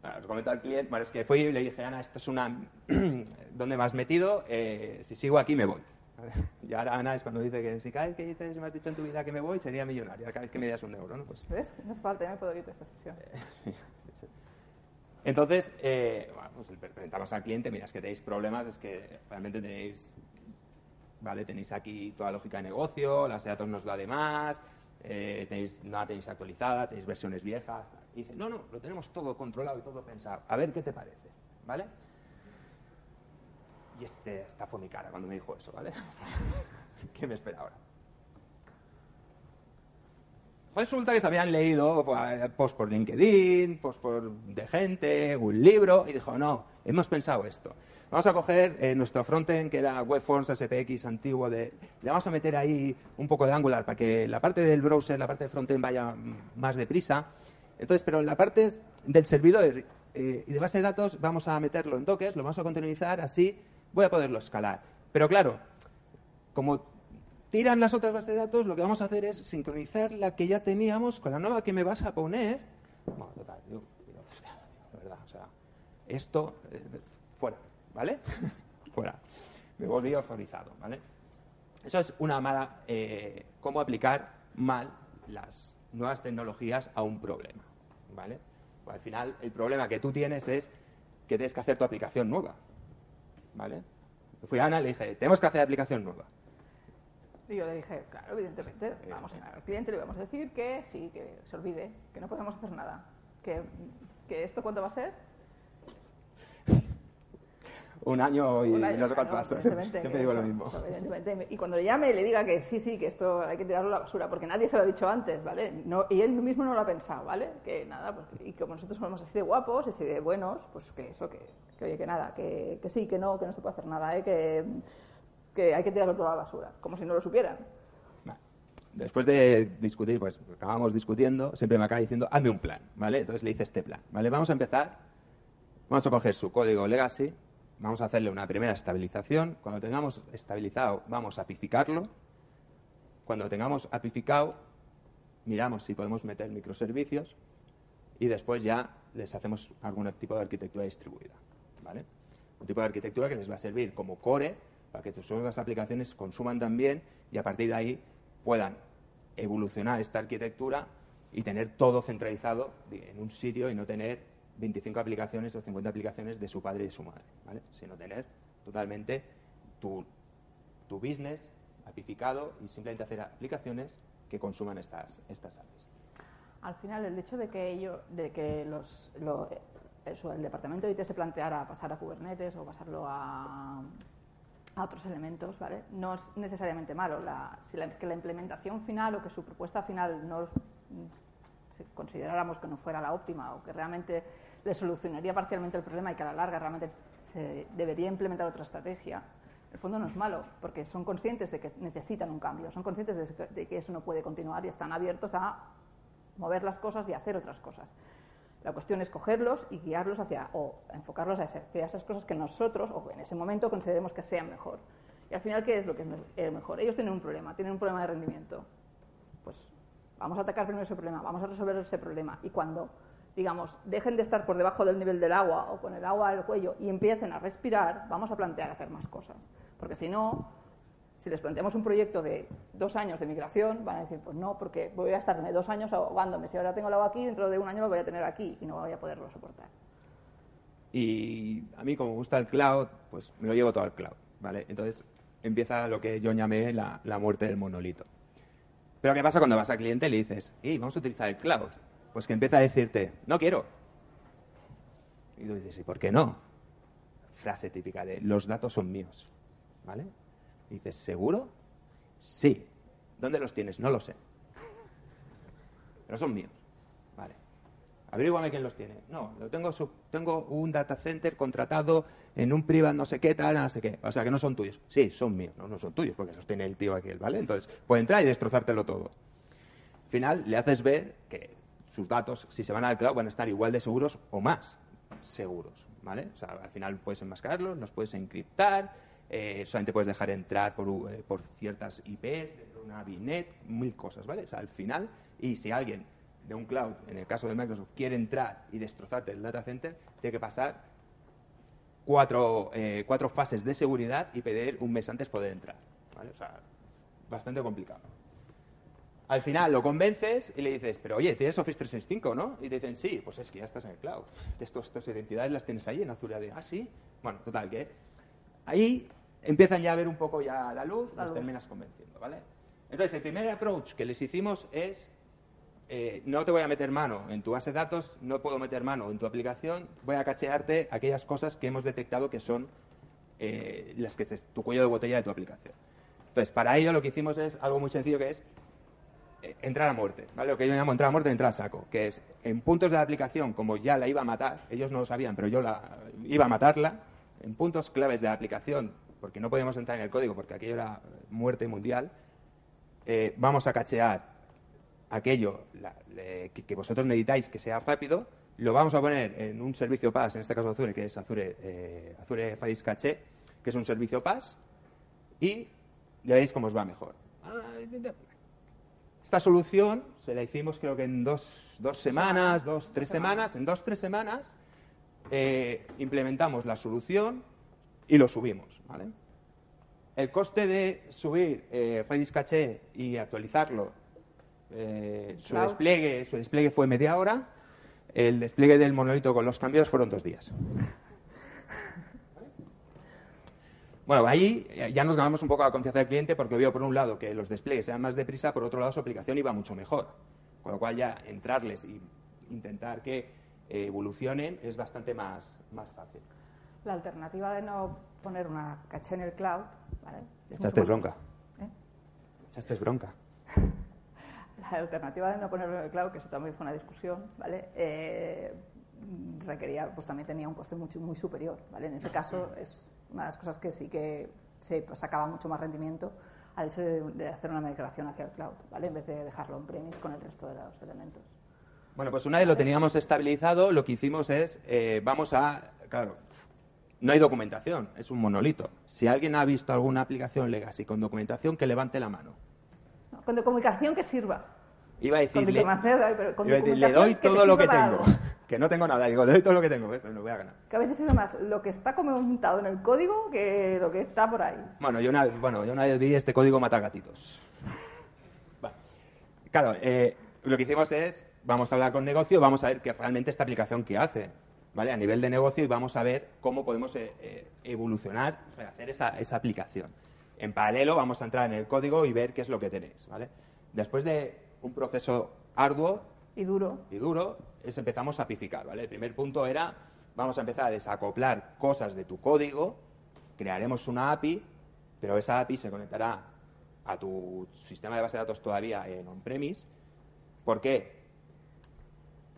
B: bueno, os comento al cliente, bueno, es que fui y le dije, Ana, esto es una, ¿dónde me has metido? Eh, si sigo aquí me voy. Y ahora Ana es cuando dice que si cada vez que dices, me has dicho en tu vida que me voy, sería millonaria, cada vez que me das un euro, ¿no? Pues
C: ¿Ves? No falta, ya me puedo ir de esta sesión.
B: Entonces, eh, bueno, pues presentamos al cliente, mira, es que tenéis problemas, es que realmente tenéis, vale, tenéis aquí toda la lógica de negocio, las datos nos da de más, eh, tenéis, no la tenéis actualizada, tenéis versiones viejas. Y dice, no, no, lo tenemos todo controlado y todo pensado. A ver qué te parece, ¿vale? Este, esta fue mi cara cuando me dijo eso, ¿vale? ¿Qué me espera ahora? Resulta que se habían leído pues, post por LinkedIn, post por de gente, un libro, y dijo, no, hemos pensado esto. Vamos a coger eh, nuestro frontend, que era WebForms SPX antiguo, de, le vamos a meter ahí un poco de Angular para que la parte del browser, la parte del frontend vaya más deprisa. Entonces, pero en la parte del servidor eh, y de base de datos vamos a meterlo en Docker, lo vamos a containerizar, así voy a poderlo escalar. Pero claro, como tiran las otras bases de datos, lo que vamos a hacer es sincronizar la que ya teníamos con la nueva que me vas a poner. Bueno, total, digo, hostia, de verdad, o sea, esto, eh, fuera, ¿vale? fuera. Me volví horrorizado, ¿vale? Eso es una mala, eh, cómo aplicar mal las nuevas tecnologías a un problema, ¿vale? Al final, el problema que tú tienes es que tienes que hacer tu aplicación nueva, ¿vale? Fui a Ana y le dije, tenemos que hacer aplicación nueva.
C: Y yo le dije, claro, evidentemente, vamos a al cliente, le vamos a decir que sí, que se olvide, que no podemos hacer nada. Que, que esto cuánto va a ser?
B: Un año y
C: Un año,
B: no sé cuánto basta. Siempre, digo lo mismo.
C: Y cuando le llame y le diga que sí, sí, que esto hay que tirarlo a la basura, porque nadie se lo ha dicho antes, ¿vale? No, y él mismo no lo ha pensado, ¿vale? Que nada, pues, y como nosotros somos así de guapos, así de buenos, pues que eso, que, que oye, que nada, que, que sí, que no, que no se puede hacer nada, ¿eh? Que, que hay que tirarlo todo a la basura, como si no lo supieran.
B: Después de discutir, pues acabamos discutiendo, siempre me acaba diciendo, hazme un plan, ¿vale? Entonces le hice este plan, ¿vale? Vamos a empezar Vamos a coger su código legacy, vamos a hacerle una primera estabilización. Cuando tengamos estabilizado, vamos a apificarlo. Cuando tengamos apificado, miramos si podemos meter microservicios y después ya les hacemos algún tipo de arquitectura distribuida. Un tipo de arquitectura que les va a servir como core para que todas las aplicaciones consuman también y a partir de ahí puedan evolucionar esta arquitectura y tener todo centralizado en un sitio y no tener 25 aplicaciones o 50 aplicaciones de su padre y de su madre, ¿vale? sino tener totalmente tu, tu business apificado y simplemente hacer aplicaciones que consuman estas, estas APIs.
C: Al final, el hecho de que, ello, de que los, lo- eso, el departamento de IT se planteara pasar a Kubernetes o pasarlo a, a otros elementos, ¿vale? No es necesariamente malo. La, si la- que la implementación final o que su propuesta final no si consideráramos que no fuera la óptima o que realmente le solucionaría parcialmente el problema y que a la larga realmente se debería implementar otra estrategia, el fondo no es malo, porque son conscientes de que necesitan un cambio, son conscientes de que- eso no puede continuar y están abiertos a mover las cosas y hacer otras cosas. La cuestión es cogerlos y guiarlos hacia, o enfocarlos hacia esas cosas que nosotros, o en ese momento, consideremos que sean mejor. Y al final, ¿qué es lo que es me- mejor? Ellos tienen un problema, tienen un problema de rendimiento. Pues vamos a atacar primero ese problema, vamos a resolver ese problema. Y cuando, digamos, dejen de estar por debajo del nivel del agua o con el agua al cuello y empiecen a respirar, vamos a plantear hacer más cosas. Porque si no, si les planteamos un proyecto de dos años de migración, van a decir, pues no, porque voy a estarme dos años ahogándome. Si ahora tengo el agua aquí, dentro de un año lo voy a tener aquí y no voy a poderlo soportar.
B: Y a mí, como me gusta el cloud, pues me lo llevo todo al cloud, ¿vale? Entonces empieza lo que yo llamé la, la muerte del monolito. Pero ¿qué pasa cuando vas al cliente y le dices, hey, vamos a utilizar el cloud? Pues que empieza a decirte, no quiero. Y tú dices, ¿y por qué no? Frase típica de, los datos son míos, ¿vale? Dices, ¿seguro? Sí. ¿Dónde los tienes? No lo sé. Pero son míos. Averíguame quién los tiene. No, lo tengo, tengo un data center contratado en un private no sé qué, tal, no sé qué. O sea, que no son tuyos. Sí, son míos. No, no son tuyos porque los tiene el tío aquel, ¿vale? Entonces, puede entrar y destrozártelo todo. Al final, le haces ver que sus datos, si se van al cloud, van a estar igual de seguros o más seguros, ¿vale? O sea, al final puedes enmascararlos, los puedes encriptar, eh, solamente puedes dejar entrar por, eh, por ciertas IPs, una VNet, mil cosas, ¿vale? O sea, al final, y si alguien de un cloud, en el caso de Microsoft, quiere entrar y destrozarte el data center, tiene que pasar cuatro, eh, cuatro fases de seguridad y pedir un mes antes poder entrar, ¿vale? O sea, bastante complicado. Al final lo convences y le dices, pero oye, tienes Office 365, ¿no? Y te dicen, sí, pues es que ya estás en el cloud. Estas identidades las tienes ahí en Azure AD. Ah, sí. Bueno, total, que ahí empiezan ya a ver un poco ya la luz,
C: La
B: los
C: luz.
B: terminas convenciendo, ¿vale? Entonces, el primer approach que les hicimos es, eh, no te voy a meter mano en tu base de datos, no puedo meter mano en tu aplicación, voy a cachearte aquellas cosas que hemos detectado que son eh, las que es tu cuello de botella de tu aplicación. Entonces, para ello lo que hicimos es algo muy sencillo que es eh, entrar a muerte, ¿vale? Lo que yo llamo entrar a muerte, entrar a saco, que es en puntos de la aplicación, como ya la iba a matar, ellos no lo sabían, pero yo la iba a matarla, en puntos claves de la aplicación, porque no podíamos entrar en el código, porque aquello era muerte mundial, vamos a cachear aquello la- que, que vosotros necesitáis que sea rápido, lo vamos a poner en un servicio PaaS, en este caso Azure, que es Azure, eh, Azure Cache, que es un servicio PaaS, y ya veréis cómo os va mejor. Esta solución se la hicimos creo que en dos, dos semanas, dos, tres semanas. En dos, tres semanas eh, implementamos la solución y lo subimos. ¿vale? El coste de subir eh, Redis Caché y actualizarlo, eh, su, despliegue, su despliegue fue media hora. El despliegue del monolito con los cambios fueron dos días. Bueno, ahí eh, ya nos ganamos un poco la confianza del cliente porque vio por un lado que los despliegues eran más deprisa, por otro lado su aplicación iba mucho mejor. Con lo cual ya entrarles y intentar que eh, evolucionen es bastante más, más fácil.
C: La alternativa de no poner una caché en el cloud, ¿vale? Es
B: Echaste bronca.
C: ¿Eh?
B: Echaste bronca.
C: La alternativa de no ponerlo en el cloud, que eso también fue una discusión, ¿vale? Eh, requería, pues también tenía un coste mucho, muy superior, ¿vale? En ese caso es una de las cosas que sí que se sacaba mucho más rendimiento al hecho de, de hacer una migración hacia el cloud, ¿vale? En vez de dejarlo en premise con el resto de los elementos.
B: Bueno, pues una vez lo teníamos estabilizado, lo que hicimos es, eh, vamos a claro, no hay documentación, es un monolito. Si alguien ha visto alguna aplicación legacy con documentación, que levante la mano.
C: Con comunicación que sirva.
B: Iba a
C: Con
B: decirle,
C: diplomacia, pero con
B: iba a decir, le doy
C: que
B: todo lo que tengo.
C: algo.
B: Que no tengo nada, digo, le doy todo lo que tengo, pero no voy a ganar.
C: Que a veces sirve más lo que está comentado en el código que lo que está por ahí.
B: Bueno, yo una, bueno, yo una vez vi este código matar gatitos. Vale. Claro, eh, lo que hicimos es, vamos a hablar con negocio, vamos a ver qué realmente esta aplicación que hace, ¿vale? A nivel de negocio y vamos a ver cómo podemos eh, eh, evolucionar, hacer esa, esa aplicación. En paralelo vamos a entrar en el código y ver qué es lo que tenéis, ¿vale? Después de un proceso arduo,
C: Y duro.
B: y duro es empezamos a pificar, ¿vale? El primer punto era, vamos a empezar a desacoplar cosas de tu código, crearemos una API, pero esa API se conectará a tu sistema de base de datos todavía en on-premise. ¿Por qué?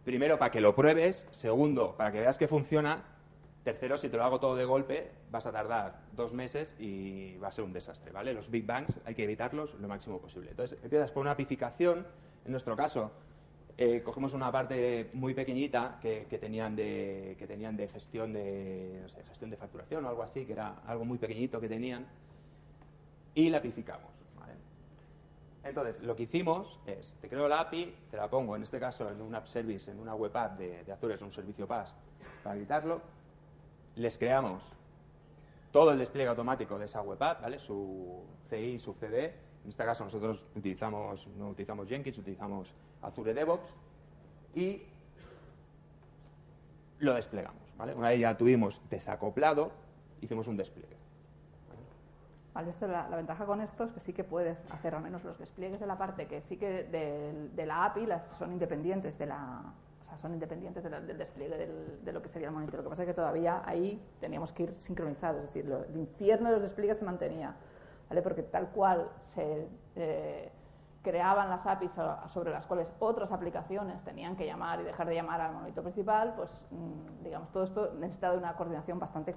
B: Primero, para que lo pruebes. Segundo, para que veas que funciona. Tercero, si te lo hago todo de golpe, vas a tardar dos meses y va a ser un desastre, ¿vale? Los Big Bangs hay que evitarlos lo máximo posible. Entonces, empiezas por una apificación. En nuestro caso, eh, cogemos una parte muy pequeñita que, tenían de, que tenían de gestión de gestión de facturación o algo así, que era algo muy pequeñito que tenían, y la apificamos. ¿vale? Entonces, lo que hicimos es, te creo la API, te la pongo, en este caso, en un app service, en una web app de, de Azure, un servicio PaaS, para editarlo, les creamos todo el despliegue automático de esa web app, ¿vale? Su CI, su CD. En este caso nosotros utilizamos, no utilizamos Jenkins, utilizamos Azure DevOps y lo desplegamos, ¿vale? Una vez ya tuvimos desacoplado, hicimos un despliegue.
C: Vale, esto, la, la ventaja con esto es que sí que puedes hacer al menos los despliegues de la parte que sí que de, de la API las, son independientes de la sea, son independientes de la- del despliegue del- de lo que sería el monitor. Lo que pasa es que todavía ahí teníamos que ir sincronizados, es decir, lo- el infierno de los despliegues se mantenía, ¿vale? Porque tal cual se eh, creaban las APIs sobre las cuales otras aplicaciones tenían que llamar y dejar de llamar al monitor principal, pues mm, digamos, todo esto necesita de una coordinación bastante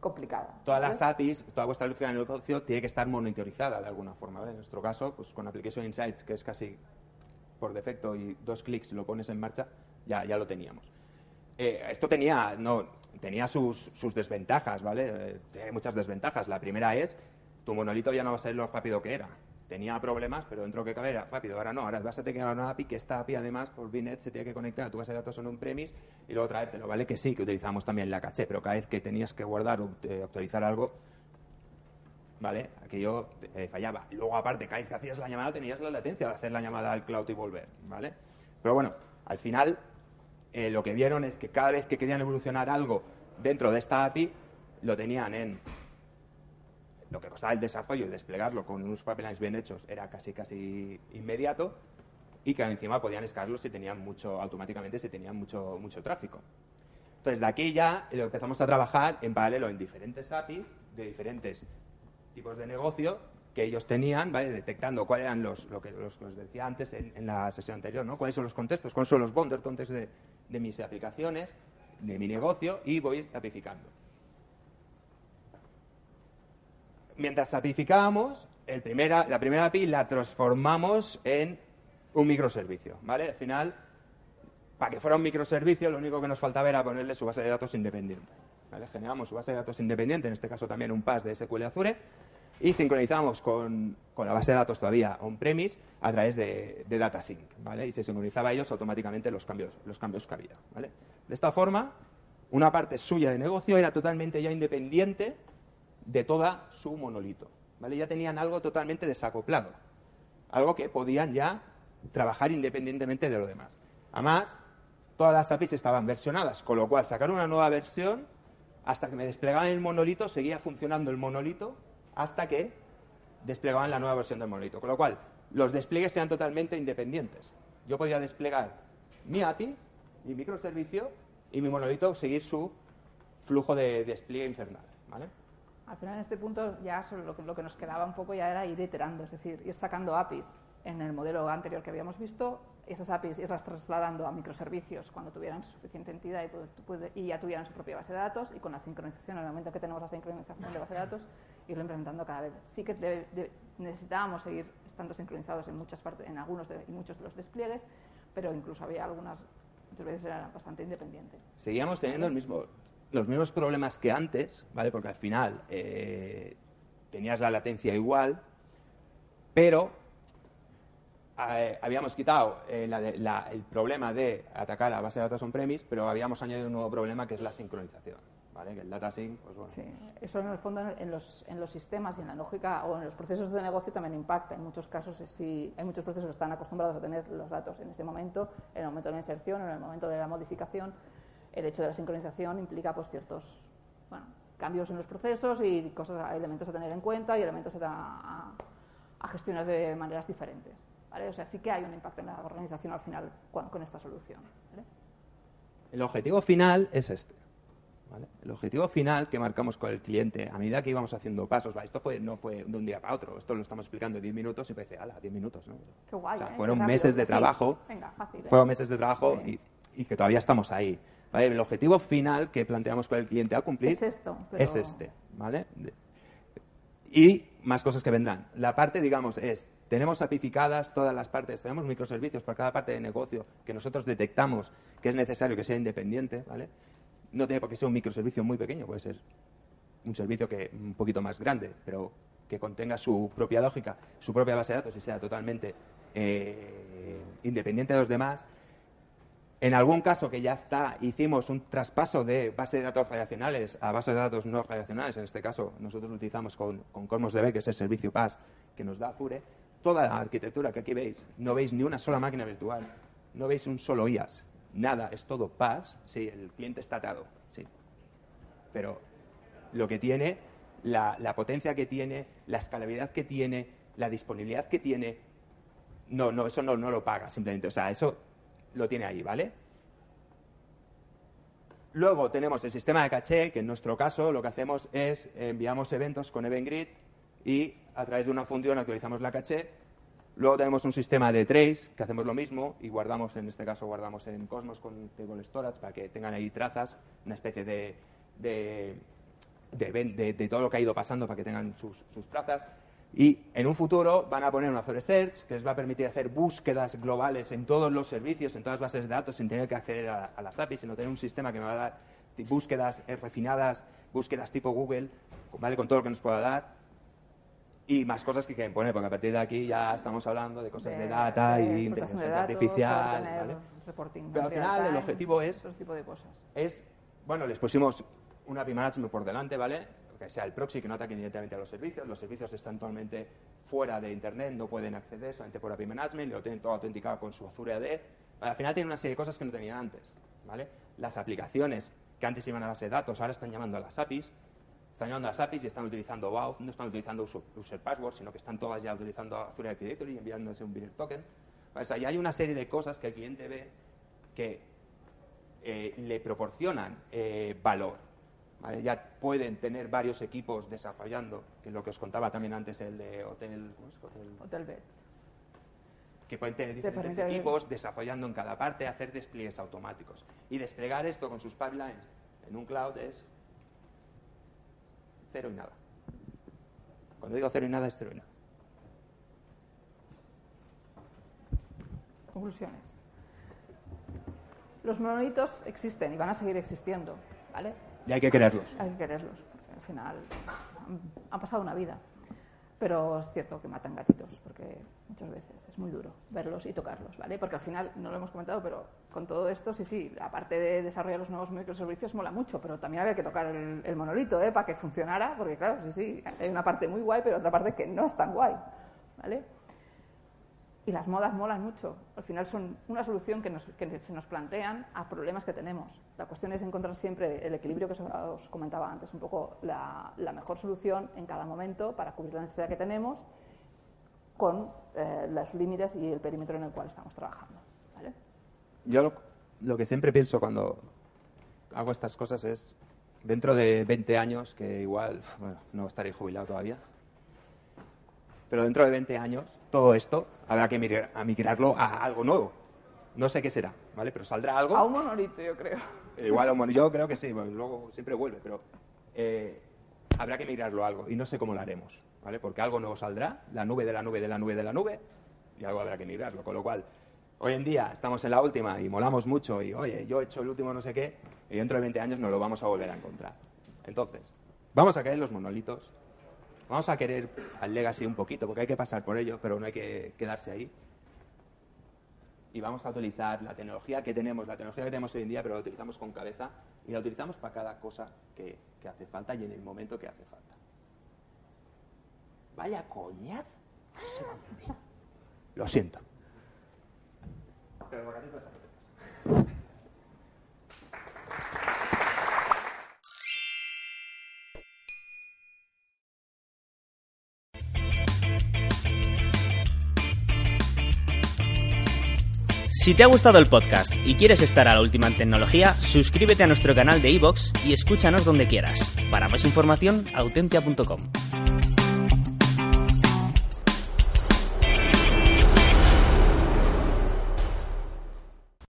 C: complicada.
B: Todas
C: ¿vale?
B: las APIs, toda vuestra lógica de negocio tiene que estar monitorizada de alguna forma. ¿vale? En nuestro caso, pues con Application Insights, que es casi por defecto y dos clics lo pones en marcha, ya, ya lo teníamos. Eh, esto tenía, no, tenía sus, sus desventajas, ¿vale? Eh, muchas desventajas. La primera es, tu monolito ya no va a ser lo rápido que era. Tenía problemas, pero dentro que cabe era rápido. Ahora no, ahora vas a tener que una API que esta API además por VNet se tiene que conectar a tu base de datos en un premise y luego traértelo, ¿vale? Que sí, que utilizamos también la caché, pero cada vez que tenías que guardar o eh, actualizar algo, ¿vale? Aquello eh, fallaba. Luego, aparte, cada vez que hacías la llamada tenías la latencia de hacer la llamada al cloud y volver, ¿vale? Pero bueno, al final eh, lo que vieron es que cada vez que querían evolucionar algo dentro de esta API, lo tenían en lo que costaba el desarrollo y desplegarlo con unos pipelines bien hechos era casi casi inmediato y que encima podían escalarlo si tenían mucho automáticamente si tenían mucho mucho tráfico. Entonces de aquí ya empezamos a trabajar en paralelo en diferentes APIs de diferentes tipos de negocio que ellos tenían, ¿vale? detectando cuáles eran los, lo que, los que os decía antes en, la sesión anterior, ¿no? cuáles son los contextos, cuáles son los bonder contextos de, mis aplicaciones, de mi negocio y voy apificando. Mientras apificábamos, el primera, la primera API la transformamos en un microservicio, ¿vale? Al final, para que fuera un microservicio, lo único que nos faltaba era ponerle su base de datos independiente. Generamos su base de datos independiente, en este caso también un PAS de SQL Azure, y sincronizamos con, con la base de datos todavía on-premise a través de, de DataSync, ¿vale? Y se sincronizaba ellos automáticamente los cambios, los cambios que había. De esta forma, una parte suya de negocio era totalmente ya independiente de toda su monolito. Ya tenían algo totalmente desacoplado, algo que podían ya trabajar independientemente de lo demás. Además, todas las APIs estaban versionadas, con lo cual sacar una nueva versión, hasta que me desplegaban el monolito, seguía funcionando el monolito hasta que desplegaban la nueva versión del monolito. Con lo cual, los despliegues eran totalmente independientes. Yo podía desplegar mi API, mi microservicio, y mi monolito seguir su flujo de despliegue infernal. ¿vale?
C: Al final, en este punto, ya solo lo, que, lo que nos quedaba un poco ya era ir iterando, es decir, ir sacando APIs en el modelo anterior que habíamos visto, esas APIs irlas trasladando a microservicios cuando tuvieran suficiente entidad y, ya tuvieran su propia base de datos, y con la sincronización, en el momento que tenemos la sincronización de base de datos, irlo implementando cada vez. Sí que necesitábamos seguir estando sincronizados en muchas partes, en algunos de, y muchos de los despliegues, pero incluso había algunas muchas veces era bastante independiente.
B: Seguíamos teniendo los mismos problemas que antes, ¿vale? Porque al final eh, tenías la latencia igual, pero eh, habíamos quitado eh, la la- el problema de atacar a base de datos on-premise, pero habíamos añadido un nuevo problema que es la sincronización, ¿vale? Que el data sync, pues bueno,
C: Sí, eso en el fondo en- los, en los sistemas y en la lógica o en los procesos de negocio también impacta. En muchos casos es sí, hay muchos procesos que están acostumbrados a tener los datos en ese momento, en el momento de la inserción, en el momento de la modificación. El hecho de la sincronización implica pues ciertos bueno, cambios en los procesos y cosas, elementos a tener en cuenta y elementos a- a gestionar de maneras diferentes. ¿Vale? O sea, sí que hay un impacto en la organización al final con, con esta solución. ¿vale?
B: El objetivo final es este. ¿vale? El objetivo final que marcamos con el cliente a medida que íbamos haciendo pasos, ¿vale? esto fue, no fue de un día para otro, esto lo estamos explicando en 10 minutos y parece, ala, 10 minutos, ¿no?
C: Qué guay.
B: O sea,
C: ¿eh?
B: fueron
C: Qué rápido.
B: meses de
C: Sí.
B: trabajo.
C: Venga, fácil. ¿eh?
B: Fueron meses de trabajo
C: Sí.
B: y, y que todavía estamos ahí. ¿vale? El objetivo final que planteamos con el cliente a cumplir
C: Es esto, pero-
B: es este. ¿vale? De- Y más cosas que vendrán. La parte, digamos, es, tenemos apificadas todas las partes, tenemos microservicios para cada parte de negocio que nosotros detectamos que es necesario que sea independiente, ¿vale? No tiene por qué ser un microservicio muy pequeño, puede ser un servicio que un poquito más grande, pero que contenga su propia lógica, su propia base de datos y sea totalmente eh, independiente de los demás. En algún caso que ya está, hicimos un traspaso de base de datos relacionales a base de datos no relacionales. En este caso, nosotros lo utilizamos con, con Cosmos DB, que es el servicio PaaS que nos da Azure. Toda la arquitectura que aquí veis, no veis ni una sola máquina virtual, no veis un solo IaaS, nada, es todo PaaS. Sí, el cliente está atado, sí. Pero lo que tiene, la, la potencia que tiene, la escalabilidad que tiene, la disponibilidad que tiene, no, no, eso no, no lo paga simplemente. O sea, eso lo tiene ahí, ¿vale? Luego tenemos el sistema de caché, que en nuestro caso lo que hacemos es enviamos eventos con EventGrid y a través de una función actualizamos la caché. Luego tenemos un sistema de trace, que hacemos lo mismo y guardamos, en este caso guardamos en Cosmos con Table Storage para que tengan ahí trazas, una especie de, de, de, de- todo lo que ha ido pasando para que tengan sus, sus trazas. Y en un futuro van a poner una Azure Search que les va a permitir hacer búsquedas globales en todos los servicios, en todas las bases de datos, sin tener que acceder a, a las APIs, sino tener un sistema que me va a dar búsquedas refinadas, búsquedas tipo Google, ¿vale? con todo lo que nos pueda dar. Y más cosas que quieren poner, porque a partir de aquí ya estamos hablando de cosas de, data
C: de
B: y
C: explotación de
B: inteligencia
C: datos,
B: artificial. ¿vale?
C: reporting
B: Pero al final el objetivo es
C: tipo de cosas.
B: es, bueno, les pusimos una API management por delante, ¿vale? Que sea el proxy que no ataque directamente a los servicios. Los servicios están totalmente fuera de Internet, no pueden acceder solamente por API management, lo tienen todo autenticado con su Azure AD. Al final tienen una serie de cosas que no tenían antes, ¿vale? Las aplicaciones que antes iban a base de datos ahora están llamando a las APIs. Están llamando a las APIs y están utilizando WAF, no están utilizando user, user password, sino que están todas ya utilizando Azure Active Directory y enviándose un binary token. O sea, ya hay una serie de cosas que el cliente ve que eh, le proporcionan eh, valor. ¿vale? Ya pueden tener varios equipos desarrollando, que es lo que os contaba también antes el de Hotel, ¿cómo es? Hotel
C: Hotel Bed.
B: que pueden tener
C: Te
B: diferentes equipos desarrollando en cada parte, hacer despliegues automáticos. Y desplegar esto con sus pipelines en un cloud es cero y nada. Cuando digo cero y nada es cero y nada.
C: Conclusiones. Los monolitos existen y van a seguir existiendo, ¿vale?
B: Y hay que quererlos.
C: Hay que quererlos, porque al final han, han pasado una vida. Pero es cierto que matan gatitos, porque muchas veces es muy duro verlos y tocarlos, ¿vale? Porque al final, no lo hemos comentado, pero con todo esto, sí, sí, la parte de desarrollar los nuevos microservicios mola mucho, pero también había que tocar el, monolito, ¿eh? Para que funcionara, porque claro, sí, sí, hay una parte muy guay, pero otra parte que no es tan guay, ¿vale? Y las modas molan mucho. Al final son una solución que, nos- que se nos plantean a problemas que tenemos. La cuestión es encontrar siempre el equilibrio que os comentaba antes, un poco la, la mejor solución en cada momento para cubrir la necesidad que tenemos con eh, los límites y el perímetro en el cual estamos trabajando. ¿vale?
B: Yo lo, lo que siempre pienso cuando hago estas cosas es, dentro de 20 años, que igual, bueno, no estaré jubilado todavía, pero dentro de 20 años, todo esto habrá que a migrarlo a algo nuevo. No sé qué será, ¿vale? Pero saldrá algo.
C: A un monolito, yo creo.
B: Igual, bueno, yo creo que sí, luego siempre vuelve, pero eh, habrá que migrarlo a algo y no sé cómo lo haremos, Porque algo nuevo saldrá, la nube de la nube de la nube de la nube, y algo habrá que migrarlo. Con lo cual, hoy en día estamos en la última y molamos mucho y, oye, yo he hecho el último no sé qué, y dentro de 20 años nos lo vamos a volver a encontrar. Entonces, vamos a caer los monolitos, vamos a querer al legacy un poquito, porque hay que pasar por ello, pero no hay que quedarse ahí. Y vamos a utilizar la tecnología que tenemos, la tecnología que tenemos hoy en día, pero la utilizamos con cabeza y la utilizamos para cada cosa que hace falta y en el momento que hace falta. Vaya coñaz. Lo siento.
A: Si te ha gustado el podcast y quieres estar a la última en tecnología, suscríbete a nuestro canal de iVoox y escúchanos donde quieras. Para más información, autentia.com.